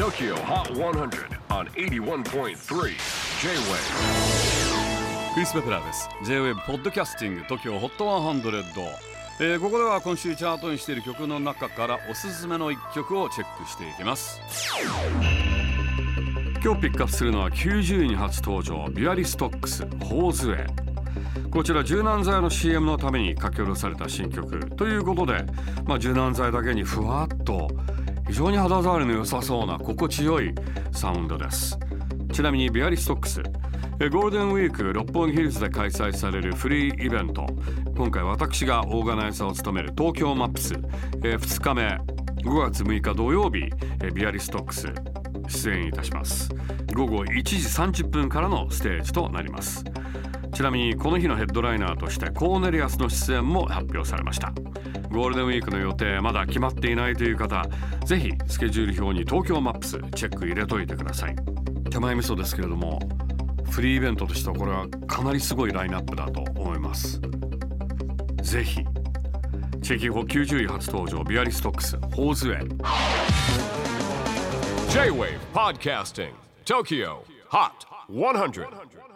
TOKYO HOT 100 on 81.3 J-WAVE クリス・ベプラーです。J-WAVE ポッドキャスティング TOKYO HOT 100、えー、ここでは今週チャートにしている曲の中からおすすめの一曲をチェックしていきます。今日ピックアップするのは90位に初登場ビアリストックス「ホーズウェイ」こちら柔軟剤の CM のために書き下ろされた新曲ということで、まあ、柔軟剤だけにふわっと非常に肌触りの良さそうな心地よいサウンドです。ちなみにビアリストックスゴールデンウィーク六本木ヒルズで開催されるフリーイベント。今回私がオーガナイザーを務める東京マップス。2日目5月6日土曜日ビアリストックス出演いたします。午後1時30分からのステージとなります。ちなみにこの日のヘッドライナーとしてコーネリアスの出演も発表されました。ゴールデンウィークの予定まだ決まっていないという方ぜひスケジュール表に東京マップスチェック入れといてください。手前味噌ですけれどもフリーイベントとしてはこれはかなりすごいラインナップだと思います。ぜひチェキホ90位初登場ビアリストックスホーズウェイ。J-WAVE PODCASTING TOKYO HOT 100